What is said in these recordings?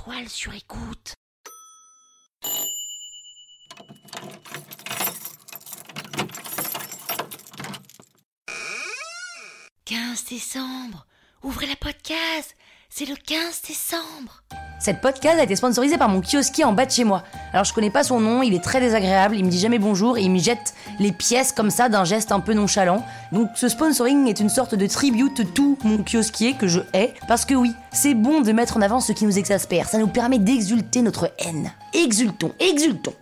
étoiles sur écoute. « 15 décembre. Ouvrez la podcast. C'est le 15 décembre Cette podcast a été sponsorisée par mon kiosquier en bas de chez moi. Alors je connais pas son nom, il est très désagréable, il me dit jamais bonjour et il me jette les pièces comme ça d'un geste un peu nonchalant. Donc ce sponsoring est une sorte de tribute tout mon kiosquier que je hais. Parce que oui, c'est bon de mettre en avant ce qui nous exaspère, ça nous permet d'exulter notre haine. Exultons, exultons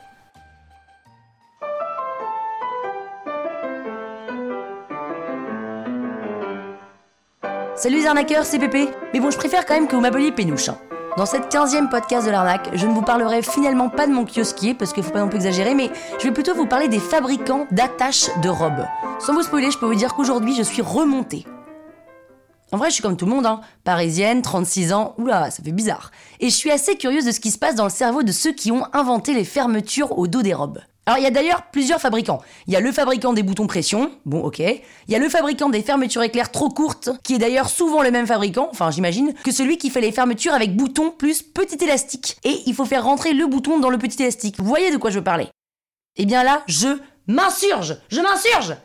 Salut les arnaqueurs, c'est Pépé. Mais bon, je préfère quand même que vous m'appeliez Pénouche. hein. Dans cette 15e podcast de l'arnaque, je ne vous parlerai finalement pas de mon kiosquier, parce qu'il faut pas non plus exagérer, mais je vais plutôt vous parler des fabricants d'attaches de robes. Sans vous spoiler, je peux vous dire qu'aujourd'hui, je suis remontée. En vrai, je suis comme tout le monde, hein. Parisienne, 36 ans, oula, ça fait bizarre. Et je suis assez curieuse de ce qui se passe dans le cerveau de ceux qui ont inventé les fermetures au dos des robes. Alors, il y a d'ailleurs plusieurs fabricants. Il y a le fabricant des boutons pression, bon, ok. Il y a le fabricant des fermetures éclairs trop courtes, qui est d'ailleurs souvent le même fabricant, enfin, j'imagine, que celui qui fait les fermetures avec boutons plus petit élastique. Et il faut faire rentrer le bouton dans le petit élastique. Vous voyez de quoi je veux parler? Eh bien là, je m'insurge Je m'insurge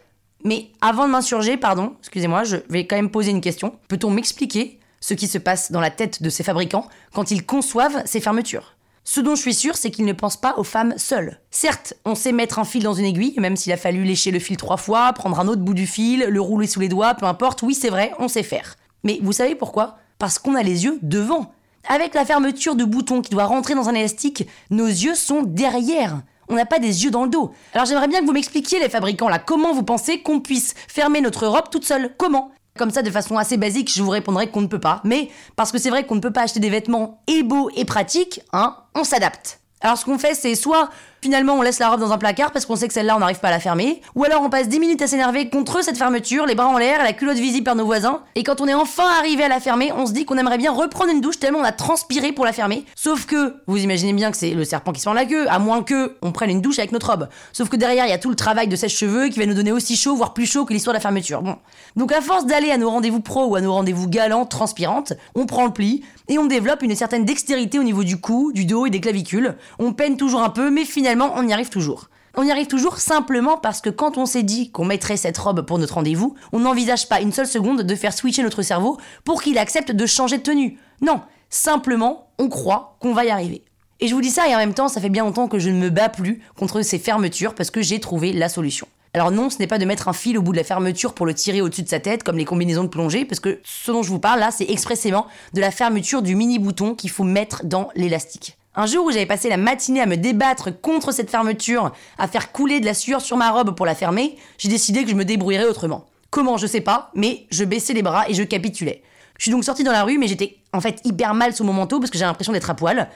mais avant de m'insurger, pardon, excusez-moi, je vais quand même poser une question. Peut-on m'expliquer ce qui se passe dans la tête de ces fabricants quand ils conçoivent ces fermetures? Ce dont je suis sûre, c'est qu'ils ne pensent pas aux femmes seules. Certes, on sait mettre un fil dans une aiguille, même s'il a fallu lécher le fil trois fois, prendre un autre bout du fil, le rouler sous les doigts, peu importe, oui c'est vrai, on sait faire. Mais vous savez pourquoi? Parce qu'on a les yeux devant. Avec la fermeture de bouton qui doit rentrer dans un élastique, nos yeux sont derrière. On n'a pas des yeux dans le dos. Alors j'aimerais bien que vous m'expliquiez, les fabricants, là, comment vous pensez qu'on puisse fermer notre robe toute seule? Comment? Comme ça, de façon assez basique, je vous répondrai qu'on ne peut pas. Mais parce que c'est vrai qu'on ne peut pas acheter des vêtements et beaux et pratiques, hein, on s'adapte. Alors ce qu'on fait, c'est soit finalement on laisse la robe dans un placard parce qu'on sait que celle-là on n'arrive pas à la fermer, ou alors on passe 10 minutes à s'énerver contre cette fermeture, les bras en l'air, la culotte visible par nos voisins, et quand on est enfin arrivé à la fermer, on se dit qu'on aimerait bien reprendre une douche tellement on a transpiré pour la fermer. Sauf que, vous imaginez bien que c'est le serpent qui se mord la queue, à moins que on prenne une douche avec notre robe. Sauf que derrière il y a tout le travail de sèche-cheveux qui va nous donner aussi chaud, voire plus chaud que l'histoire de la fermeture. Bon. Donc à force d'aller à nos rendez-vous pro ou à nos rendez-vous galants, transpirantes, on prend le pli, et on développe une certaine dextérité au niveau du cou, du dos et des clavicules. On peine toujours un peu, mais finalement on y arrive toujours. On y arrive toujours simplement parce que quand on s'est dit qu'on mettrait cette robe pour notre rendez-vous, on n'envisage pas une seule seconde de faire switcher notre cerveau pour qu'il accepte de changer de tenue. Non, simplement, on croit qu'on va y arriver. Et je vous dis ça et en même temps, ça fait bien longtemps que je ne me bats plus contre ces fermetures parce que j'ai trouvé la solution. Alors non, ce n'est pas de mettre un fil au bout de la fermeture pour le tirer au-dessus de sa tête comme les combinaisons de plongée, parce que ce dont je vous parle là, c'est expressément de la fermeture du mini bouton qu'il faut mettre dans l'élastique. Un jour où j'avais passé la matinée à me débattre contre cette fermeture, à faire couler de la sueur sur ma robe pour la fermer, j'ai décidé que je me débrouillerais autrement. Comment, je sais pas, mais je baissais les bras et je capitulais. Je suis donc sortie dans la rue, mais j'étais en fait hyper mal sous mon manteau parce que j'ai l'impression d'être à poil.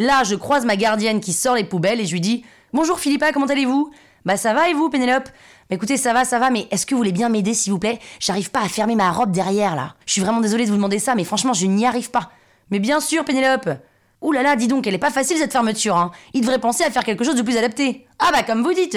Là, je croise ma gardienne qui sort les poubelles et je lui dis Bonjour Philippa, comment allez-vous? Bah ça va et vous, Pénélope? Bah écoutez, ça va, ça va, mais est-ce que vous voulez bien m'aider s'il vous plaît? J'arrive pas à fermer ma robe derrière là. Je suis vraiment désolée de vous demander ça, mais franchement, je n'y arrive pas. Mais bien sûr, Pénélope Ouh là là, dis donc, elle est pas facile cette fermeture, hein. Il devrait penser à faire quelque chose de plus adapté. Ah bah comme vous dites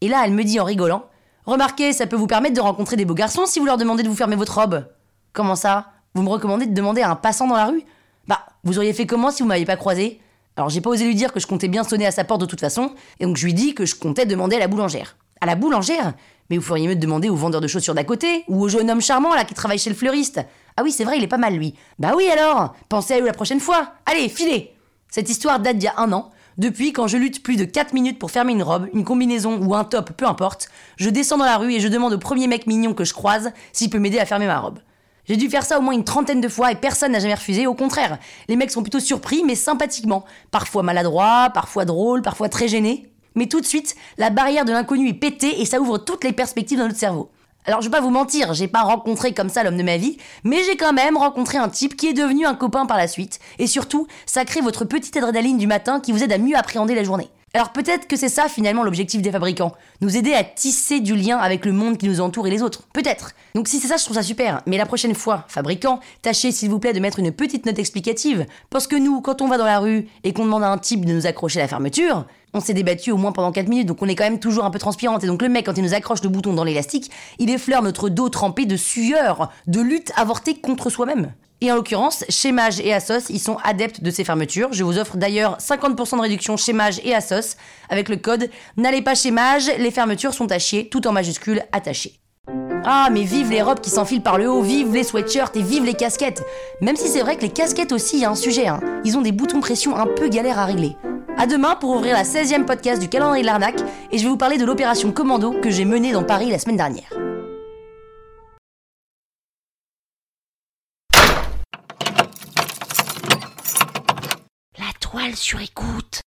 Et là, elle me dit en rigolant Remarquez, ça peut vous permettre de rencontrer des beaux garçons si vous leur demandez de vous fermer votre robe. Comment ça? Vous me recommandez de demander à un passant dans la rue? Bah, vous auriez fait comment si vous m'aviez pas croisé? Alors j'ai pas osé lui dire que je comptais bien sonner à sa porte de toute façon, et donc je lui dis que je comptais demander à la boulangère. À la boulangère Mais vous feriez mieux de demander au vendeur de chaussures d'à côté, ou au jeune homme charmant là qui travaille chez le fleuriste. Ah oui, c'est vrai, il est pas mal lui. Bah oui alors Pensez à lui la prochaine fois Allez, filez Cette histoire date d'il y a un an. Depuis, quand je lutte plus de 4 minutes pour fermer une robe, une combinaison ou un top, peu importe, je descends dans la rue et je demande au premier mec mignon que je croise s'il peut m'aider à fermer ma robe. J'ai dû faire ça au moins une trentaine de fois et personne n'a jamais refusé, au contraire. Les mecs sont plutôt surpris, mais sympathiquement. Parfois maladroits, parfois drôles, parfois très gênés. Mais tout de suite, la barrière de l'inconnu est pétée et ça ouvre toutes les perspectives dans notre cerveau. Alors je vais pas vous mentir, j'ai pas rencontré comme ça l'homme de ma vie, mais j'ai quand même rencontré un type qui est devenu un copain par la suite. Et surtout, ça crée votre petite adrénaline du matin qui vous aide à mieux appréhender la journée. Alors peut-être que c'est ça finalement l'objectif des fabricants, nous aider à tisser du lien avec le monde qui nous entoure et les autres. Peut-être. Donc si c'est ça, je trouve ça super. Mais la prochaine fois, fabricants, tâchez s'il vous plaît de mettre une petite note explicative. Parce que nous, quand on va dans la rue et qu'on demande à un type de nous accrocher à la fermeture, on s'est débattu au moins pendant 4 minutes, donc on est quand même toujours un peu transpirante. Et donc le mec, quand il nous accroche le bouton dans l'élastique, il effleure notre dos trempé de sueur, de lutte avortée contre soi-même. Et en l'occurrence, chez Mage et Asos, ils sont adeptes de ces fermetures. Je vous offre d'ailleurs 50% de réduction chez Mage et Asos avec le code N'allez pas chez Mage, les fermetures sont à chier, tout en majuscule attaché. Ah, mais vive les robes qui s'enfilent par le haut, vive les sweatshirts et vive les casquettes Même si c'est vrai que les casquettes aussi, y a un sujet, hein. Ils ont des boutons pression un peu galères à régler. À demain pour ouvrir la 16e podcast du calendrier de l'arnaque et je vais vous parler de l'opération Commando que j'ai menée dans Paris la semaine dernière. La toile sur écoute.